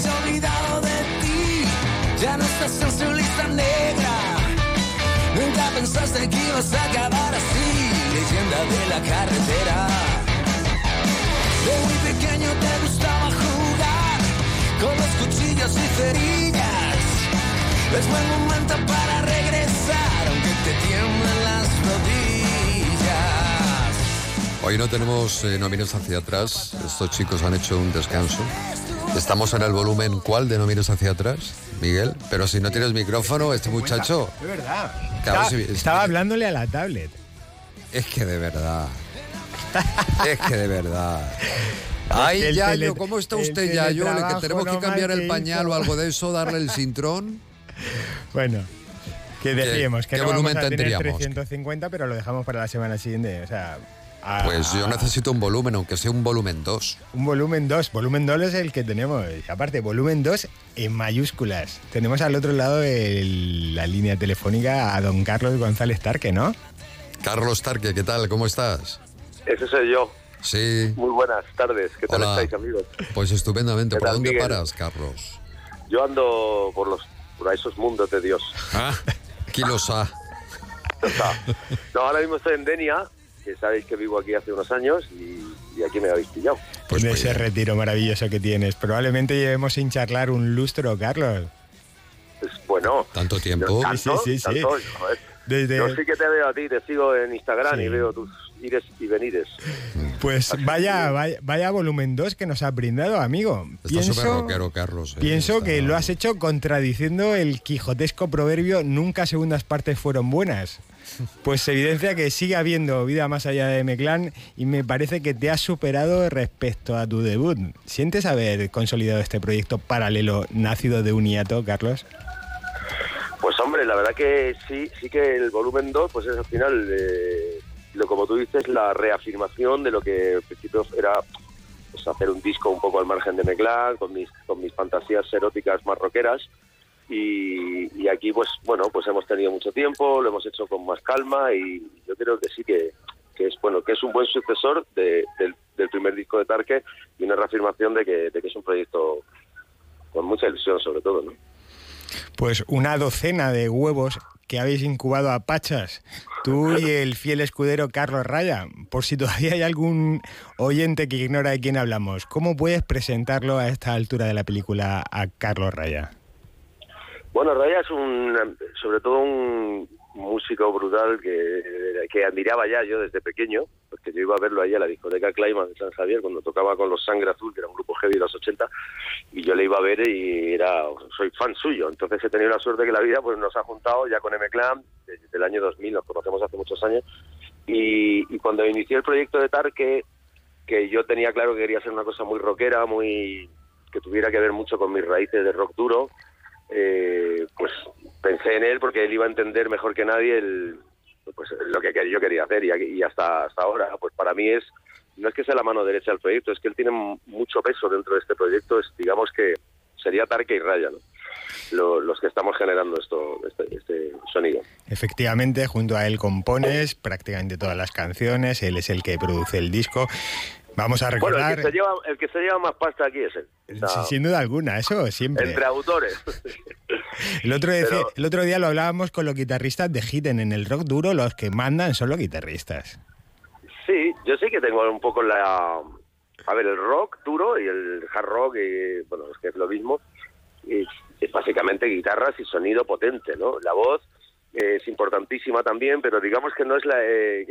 se ha olvidado de ti, ya no estás en su lista negra. Nunca pensaste que ibas a acabar así, leyenda de la carretera. De muy pequeño te gustaba jugar con los cuchillos y cerillas. Es buen momento para regresar, aunque te tiemblen las rodillas. Hoy no tenemos eh, hacia atrás. Estos chicos han hecho un descanso. Estamos en el volumen ¿cuál de No mires hacia atrás, Miguel? Pero si no tienes micrófono, este muchacho... Es verdad. Claro, estaba, hablándole a la tablet. Es que de verdad. Es que de verdad. Ay, El Yayo, tele- ¿cómo está usted, Yayo? Le que tenemos que cambiar el pañal o algo de eso, darle el cintrón. Bueno, que decíamos que qué no vamos volumen a tener tendríamos? 350, pero lo dejamos para la semana siguiente. O sea, a- Pues yo necesito un volumen, aunque sea un volumen 2. un volumen 2. Volumen 2 es el que tenemos. Aparte, volumen 2 en mayúsculas. Tenemos al otro lado de la línea telefónica a don Carlos González Tarque, ¿no? Carlos Tarque, ¿qué tal? ¿Cómo estás? Ese soy yo. Sí, Muy buenas tardes. ¿Qué tal Hola. estáis, amigos? pues estupendamente. ¿Qué ¿Por tal, dónde Miguel? paras, Carlos? Yo ando por los por esos mundos de Dios. Ah, kilos A. Ya está. No, ahora mismo estoy en Denia, que sabéis que vivo aquí hace unos años y, y aquí me habéis pillado. Pues de ese bien. retiro maravilloso que tienes. Probablemente llevemos sin charlar un lustro, Carlos. Pues bueno. ¿Tanto tiempo? yo tanto, Sí, sí, sí, sí. tanto, joder. Desde- Yo sí que te veo a ti, te sigo en Instagram Sí. y veo tus ires y venires. Pues vaya, vaya, vaya volumen 2 que nos has brindado, amigo. Está súper rockero, Carlos. eh, Pienso está- que lo has hecho contradiciendo el quijotesco proverbio nunca segundas partes fueron buenas. Pues evidencia que sigue habiendo vida más allá de Meclán y me parece que te has superado respecto a tu debut. ¿Sientes haber consolidado este proyecto paralelo nacido de un hiato, Carlos? Pues hombre, la verdad que sí, sí que el volumen 2, pues es al final, eh, lo como tú dices, la reafirmación de lo que al principio era pues, hacer un disco un poco al margen de Meclán, con mis, con mis fantasías eróticas más rockeras. Y, y aquí, pues bueno, pues hemos tenido mucho tiempo, lo hemos hecho con más calma y yo creo que sí que, que es bueno, que es un buen sucesor de- del, del primer disco de Tarque y una reafirmación de que, de que es un proyecto con mucha ilusión sobre todo, ¿no? Pues una docena de huevos que habéis incubado a Pachas, tú y el fiel escudero Carlos Raya. Por si todavía hay algún oyente que ignora de quién hablamos, ¿cómo puedes presentarlo a esta altura de la película a Carlos Raya? Bueno, Raya es un, sobre todo un músico brutal que, admiraba ya yo desde pequeño, porque yo iba a verlo ahí a la discoteca Climax de San Javier cuando tocaba con los Sangre Azul, que era un grupo heavy de los 80, y yo le iba a ver y era, soy fan suyo. Entonces he tenido la suerte que la vida pues nos ha juntado ya con M-Clan desde el año 2000, nos conocemos hace muchos años, y, cuando inicié el proyecto de Tarque, que yo tenía claro que quería ser una cosa muy rockera, muy que tuviera que ver mucho con mis raíces de rock duro, eh, pues pensé en él porque él iba a entender mejor que nadie el, pues, lo que yo quería hacer y, y hasta, hasta ahora, pues para mí es, no es que sea la mano derecha del proyecto, es que él tiene mucho peso dentro de este proyecto, es digamos que sería Tarque y Raya, ¿no? Lo- los que estamos generando esto, este, este sonido. Efectivamente, junto a él compones prácticamente todas las canciones, él es el que produce el disco. Vamos a Bueno, el recordar, que, se lleva, el que se lleva más pasta aquí es él. Sin duda alguna, eso siempre. entre autores. El otro, día- Pero- el otro día lo hablábamos con los guitarristas de Hidden. En el rock duro los que mandan son los guitarristas. Sí, yo sí que tengo un poco la... A ver, el rock duro y el hard rock, y, bueno, es que es lo mismo, es, es básicamente guitarras y sonido potente, ¿no? La voz es importantísima también, pero digamos que no es la... eh,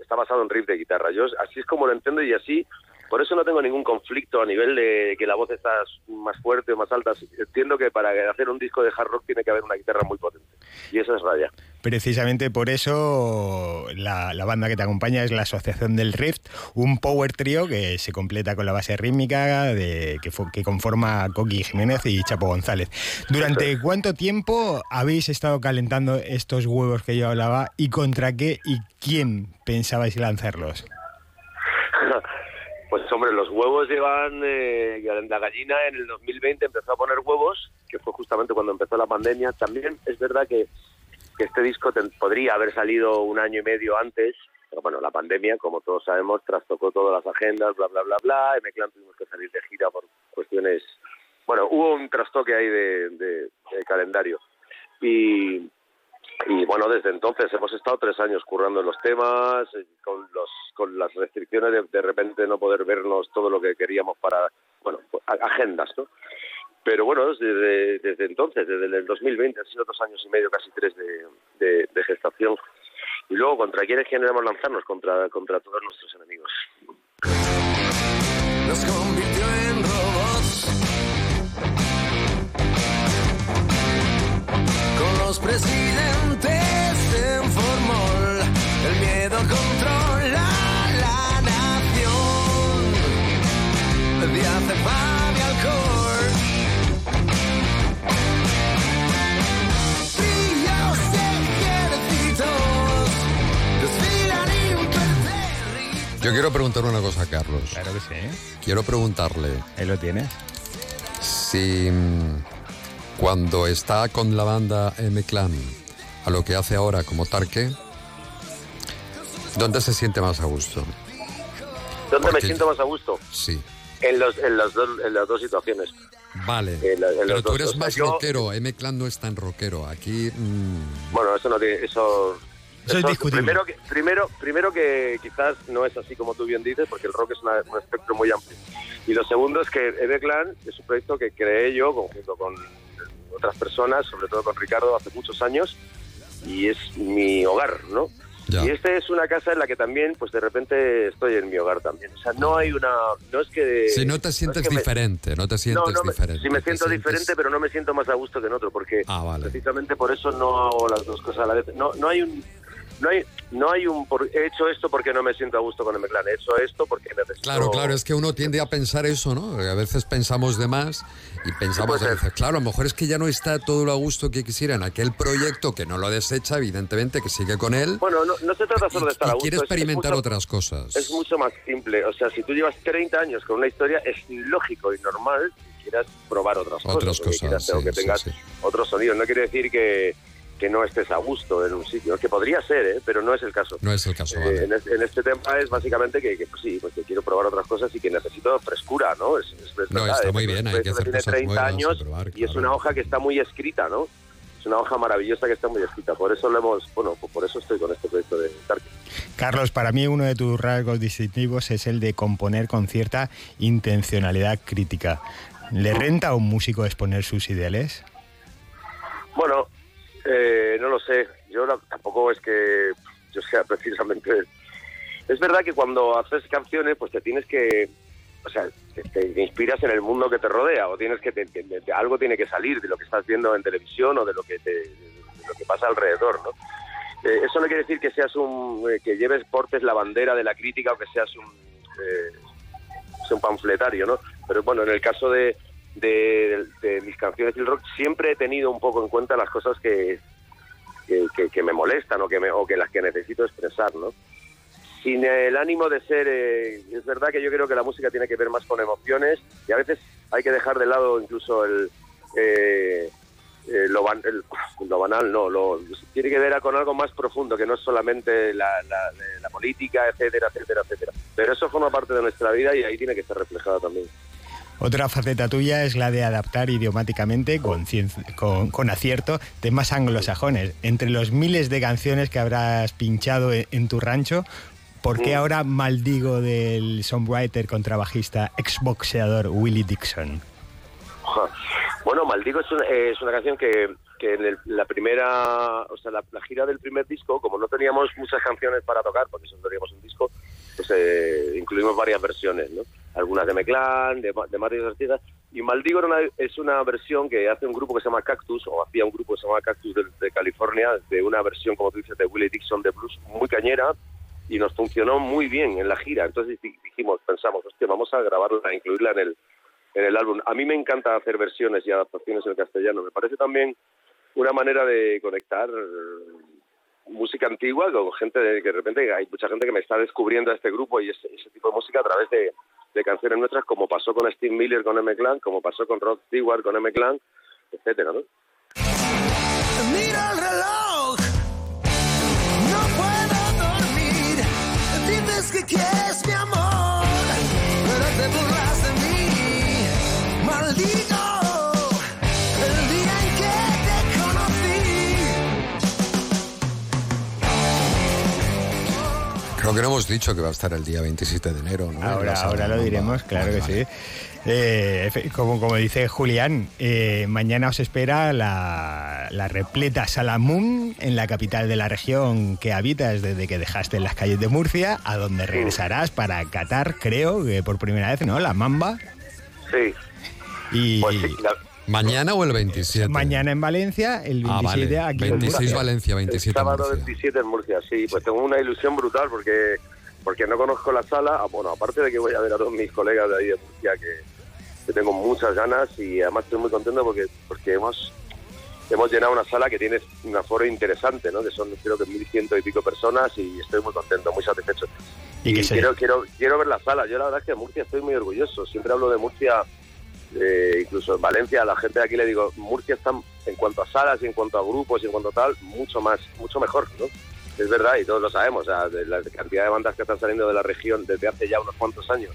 está basado en riff de guitarra. Yo así es como lo entiendo y así... Por eso no tengo ningún conflicto a nivel de que la voz está más fuerte o más alta. Entiendo que para hacer un disco de hard rock tiene que haber una guitarra muy potente. Y eso es Raya. Precisamente por eso la, la banda que te acompaña es la Asociación del Rift, un power trio que se completa con la base rítmica de, que, fo- que conforma Coqui Jiménez y Chapo González. ¿Durante cuánto tiempo habéis estado calentando estos huevos que yo hablaba y contra qué y quién pensabais lanzarlos? Pues hombre, los huevos llevan, eh, la gallina en el 2020 empezó a poner huevos, que fue justamente cuando empezó la pandemia. También es verdad que, este disco ten- podría haber salido un año y medio antes, pero bueno, la pandemia, como todos sabemos, trastocó todas las agendas, bla, bla, bla, bla. En Clan tuvimos que salir de gira por cuestiones bueno, hubo un trastoque ahí de, de- de calendario. Y, y bueno, desde entonces hemos estado tres años currando en los temas, eh, con, los, con las restricciones de de repente no poder vernos todo lo que queríamos para, bueno, pues, agendas, ¿no? Pero bueno, desde, desde entonces, desde el 2020, han sido dos años y medio, casi tres de, de- de gestación. Y luego, ¿contra quiénes queremos lanzarnos? Contra, contra todos nuestros enemigos. Yo quiero preguntar una cosa a Carlos. Claro que sí. Quiero preguntarle Ahí lo tienes. si mm, cuando está con la banda M-Clan a lo que hace ahora como Tarque, ¿dónde se siente más a gusto? ¿Dónde me siento más a gusto? Sí. En, los, en, las, dos, en las dos situaciones. Vale. En la- en Pero los tú dos, eres o sea, más yo- rockero. M-Clan no es tan rockero. Aquí. mm, Bueno, eso no tiene, eso, Eso es discutible. Primero que, primero, primero que quizás no es así como tú bien dices, porque el rock es una- un espectro muy amplio. Y lo segundo es que Eve Clan es un proyecto que creé yo conjunto con otras personas, sobre todo con Ricardo, hace muchos años, y es mi hogar, ¿no? Ya. Y esta es una casa en la que también, pues de repente estoy en mi hogar también. O sea, no hay una, no es que si no te sientes es que me- diferente, no te sientes no, no me- diferente. sí me siento sientes- diferente, pero no me siento más a gusto que en otro, porque Ah, vale. precisamente por eso no hago las dos cosas a la vez. No, no hay un, no hay, no hay un, por- he hecho esto porque no me siento a gusto con el clan, he hecho esto porque necesito. Claro, claro, es que uno tiende a pensar eso, ¿no? A veces pensamos de más y pensamos a veces, claro, a lo mejor es que ya no está todo lo a gusto que quisiera en aquel proyecto que no lo desecha, evidentemente, que sigue con él. Bueno, no, no se trata solo de estar y a gusto. quiere experimentar mucho- otras cosas. Es mucho más simple. O sea, si tú llevas 30 años con una historia, es lógico y normal que quieras probar otras, Otras cosas. o que cosas, quieras- o sí, que sí, tengas sí. otros sonidos. No quiere decir que, que no estés a gusto en un sitio. Que podría ser, ¿eh? pero no es el caso. No es el caso, Eh, vale. en, este, en este tema es básicamente que, que, pues sí, pues que quiero probar otras cosas y que necesito frescura, ¿no? Es, es No, verdad, está ¿eh? muy bien, hay que hacer tiene cosas 30 nuevas, años y probar, y es una hoja que está muy escrita, ¿no? Es una hoja maravillosa que está muy escrita. Por eso lo hemos, bueno, pues por eso estoy con este proyecto de Tarkin. Carlos, para mí uno de tus rasgos distintivos es el de componer con cierta intencionalidad crítica. ¿Le renta a un músico exponer sus ideales? Bueno, eh, no lo sé. Yo tampoco es que yo sea precisamente. Es verdad que cuando haces canciones, pues te tienes que. O sea, te, inspiras en el mundo que te rodea, o tienes que. te- algo tiene que salir de lo que estás viendo en televisión o de lo que, te, lo que pasa alrededor, ¿no? Eh, eso no quiere decir que seas un. eh, que lleves, portes la bandera de la crítica o que seas un. eh, un panfletario, ¿no? Pero bueno, en el caso de mis canciones y el rock, siempre he tenido un poco en cuenta las cosas que, que, me molestan o que, me, o que las que necesito expresar, ¿no? Sin el ánimo de ser... eh, es verdad que yo creo que la música tiene que ver más con emociones y a veces hay que dejar de lado incluso el... eh, eh, lo, ban- el- lo banal, no, lo, tiene que ver con algo más profundo, que no es solamente la, la- la política, etcétera, etcétera, etcétera. Pero eso forma parte de nuestra vida y ahí tiene que estar reflejado también. Otra faceta tuya es la de adaptar idiomáticamente con, con, con acierto temas anglosajones. Entre los miles de canciones que habrás pinchado en, en tu rancho, ¿por qué Mm. ahora maldigo del songwriter, contrabajista, exboxeador Willie Dixon? Bueno, Maldigo es una, eh, es una canción que, que en el- la primera, o sea, la, la gira del primer disco, como no teníamos muchas canciones para tocar, porque solo teníamos un disco, pues eh, incluimos varias versiones, ¿no? Algunas de Meclán, de, de Mario Artistas, y Maldigo una- es una versión que hace un grupo que se llama Cactus, o hacía un grupo que se llama Cactus de, de California, de una versión, como tú dices, de Willie Dixon de blues, muy cañera, y nos funcionó muy bien en la gira. Entonces di- dijimos, pensamos, hostia, vamos a grabarla, a incluirla en el, en el álbum. A mí me encanta hacer versiones y adaptaciones en castellano. Me parece también una manera de conectar música antigua con gente de, que de repente hay mucha gente que me está descubriendo a este grupo y ese, tipo de música a través de, de canciones nuestras, como pasó con Steve Miller con M Clan, como pasó con Rod Stewart con M Clan, etcétera, ¿no? Mira el reloj, no puedo dormir. Dices que quieres mi amor, pero te burlas Aunque no hemos dicho que va a estar el día 27 de enero, ¿no? Ahora, ahora lo diremos, claro que sí. Eh, como, como dice Julián, eh, mañana os espera la, la repleta Salamun en la capital de la región que habitas desde que dejaste en las calles de Murcia, a donde regresarás para Qatar, creo, que por primera vez, ¿no? La Mamba. Sí. Y Pues sí, la- ¿Mañana o el 27? mañana en Valencia, el 27 Ah, vale. aquí en 26 Murcia. Valencia, el 27 sábado Murcia. 27 en Murcia, sí. Pues tengo una ilusión brutal porque porque no conozco la sala. Ah, Bueno, aparte de que voy a ver a todos mis colegas de ahí de Murcia que, que tengo muchas ganas y además estoy muy contento porque porque hemos hemos llenado una sala que tiene un aforo interesante, ¿no? Que son creo que 1.100 y pico personas y estoy muy contento, muy satisfecho. Y se- quiero, quiero, quiero ver la sala. Yo la verdad es que de Murcia estoy muy orgulloso. Siempre hablo de Murcia, eh, incluso en Valencia, la gente de aquí le digo, Murcia está en cuanto a salas y en cuanto a grupos y en cuanto a tal, mucho más, mucho mejor, ¿no? Es verdad y todos lo sabemos, de la cantidad de bandas que están saliendo de la región desde hace ya unos cuantos años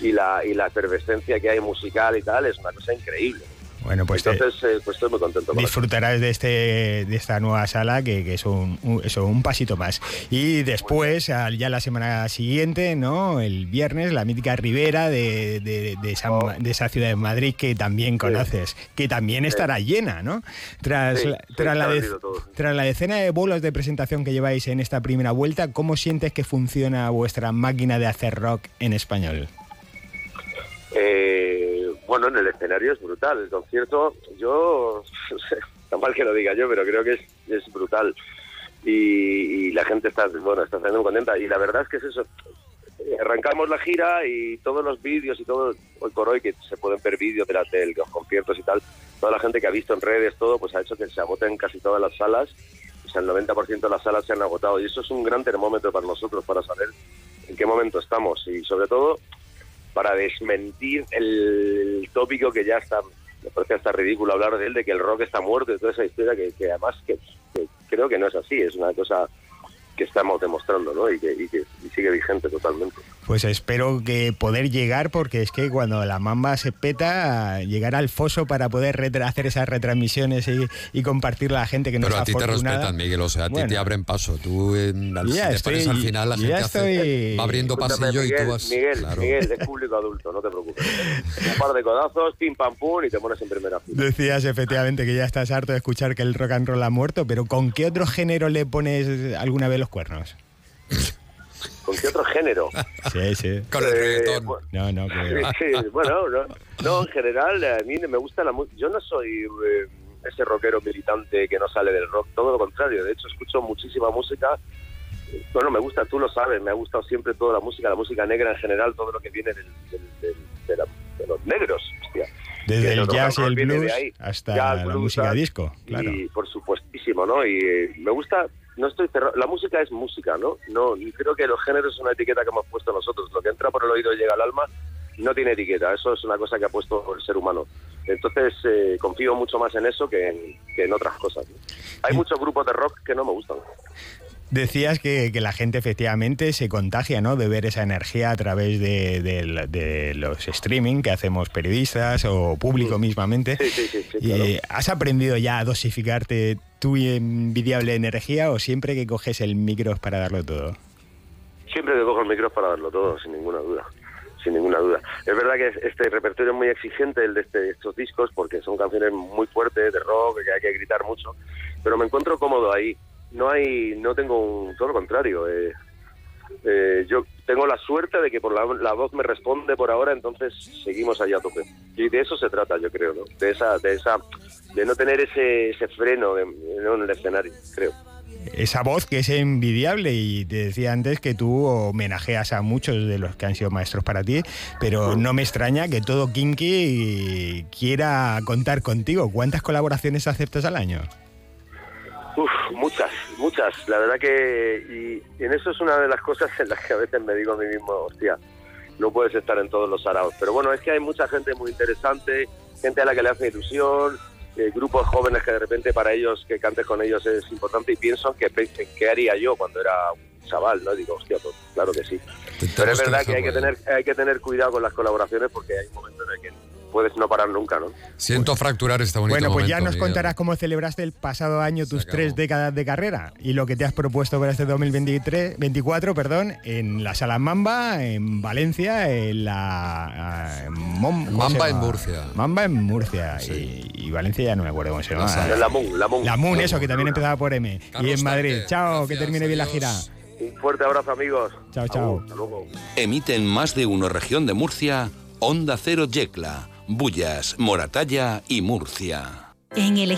y la, y la efervescencia que hay musical y tal es una cosa increíble. Bueno, pues Entonces, eh, pues estoy muy contento. disfrutarás de este de esta nueva sala que, que es un, un- eso, un pasito más. Y después al- ya la semana siguiente no el viernes la mítica Ribera de, de- de esa, Oh. de esa ciudad de Madrid que también conoces que también estará llena no tras, Sí, la, tras, la de- tras la decena de bolos de presentación que lleváis en esta primera vuelta cómo sientes que funciona vuestra máquina de hacer rock en español Eh, bueno, en el escenario es brutal. El concierto, yo, está mal que lo diga yo, pero creo que es, es brutal. Y, y la gente está, bueno, está saliendo muy contenta. Y la verdad es que es eso. Arrancamos la gira y todos los vídeos y todo, hoy por hoy, que se pueden ver vídeos de, la- de los conciertos y tal, toda la gente que ha visto en redes todo, pues ha hecho que se agoten casi todas las salas. O sea, el 90% de las salas se han agotado. Y eso es un gran termómetro para nosotros, para saber en qué momento estamos. Y sobre todo, para desmentir el tópico que ya está, me parece hasta ridículo hablar de él, de que el rock está muerto y toda esa historia que, que además que, que creo que no es así, es una cosa que estamos demostrando, ¿no? Y que, y que y sigue vigente totalmente. Pues espero que poder llegar, porque es que cuando la mamba se peta, llegar al foso para poder hacer esas retransmisiones y, y compartirla a la gente que no Pero a ti te respetan, Miguel, o sea, a ti Bueno. te abren paso. Tú, en, al- ya te estoy- pones al final, la gente hace- estoy- va abriendo Escúchame, pasillo y Miguel, tú vas... Miguel, claro. Miguel, es público adulto, no te preocupes. Un par de codazos, pim pam pum y te pones en primera fila. Decías efectivamente que ya estás harto de escuchar que el rock and roll ha muerto, pero ¿con qué otro género le pones alguna vez los cuernos? ¿Con qué otro género? Sí, sí. Con el Eh, reggaetón. No, no, que- Sí, bueno, no, no, en general a mí me gusta la música. Yo no soy eh, ese rockero militante que no sale del rock, todo lo contrario. De hecho, escucho muchísima música. Bueno, me gusta, tú lo sabes, me ha gustado siempre toda la música, la música negra en general, todo lo que viene del- del- del- de, la- de los negros. hostia. Desde el jazz y el blues ahí. hasta Jazz, la blues, música disco, claro. Y por supuestísimo, ¿no? Y eh, me gusta, no estoy cerrado, la música es música, ¿no? No, creo que los géneros es una etiqueta que hemos puesto nosotros. Lo que entra por el oído y llega al alma no tiene etiqueta, eso es una cosa que ha puesto el ser humano. Entonces eh, confío mucho más en eso que en, que en otras cosas. ¿no? Hay muchos grupos de rock que no me gustan. Decías que, que la gente efectivamente se contagia, ¿no? De ver esa energía a través de, de- de los streaming que hacemos periodistas o público mismamente. Sí, sí, sí, sí. ¿Has aprendido ya a dosificarte tu envidiable energía o siempre que coges el micro es para darlo todo? Siempre que cojo el micro es para darlo todo, sin ninguna duda. Sin ninguna duda. Es verdad que este repertorio es muy exigente, el de este- estos discos, porque son canciones muy fuertes, de rock, que hay que gritar mucho. Pero me encuentro cómodo ahí. No hay, no tengo un, todo lo contrario. eh, eh, yo tengo la suerte de que por la, la voz me responde por ahora, entonces seguimos allá a tope. Y de eso se trata, yo creo, ¿no? De esa, de esa, de no tener ese, ese freno en, en el escenario, creo. Esa voz que es envidiable y te decía antes que tú homenajeas a muchos de los que han sido maestros para ti, pero no me extraña que todo Kinky quiera contar contigo. ¿Cuántas colaboraciones aceptas al año? Uf, muchas, muchas. La verdad que. Y, y en eso es una de las cosas en las que a veces me digo a mí mismo, hostia, no puedes estar en todos los araos. Pero bueno, es que hay mucha gente muy interesante, gente a la que le hace ilusión, eh, grupos jóvenes que de repente para ellos, que cantes con ellos es importante y pienso que qué haría yo cuando era un chaval, ¿no? Digo, hostia, pues claro que sí. Pero es verdad que hay que tener hay que tener cuidado con las colaboraciones porque hay un momento en el que puedes no parar nunca, ¿no? Siento fracturar este bonito Bueno, pues ya momento, nos Miguel. contarás cómo celebraste el pasado año tus acabó. tres décadas de carrera y lo que te has propuesto para este 2023, 24, perdón, en la Sala Mamba, en Valencia, en la ah, en Mom- ¿cómo se Mamba en Murcia. Mamba en Murcia y, y Valencia ya no me acuerdo cómo se llama. La Moon, la Moon. La Moon, La eso, que también empezaba por M. Carlos y en Madrid. Tarque, Chao, que gracias, termine bien la gira. Un fuerte abrazo, amigos. Chao, chao. Agur, hasta luego. Emiten más de uno región de Murcia, Onda Cero Yecla, Bullas, Moratalla y Murcia.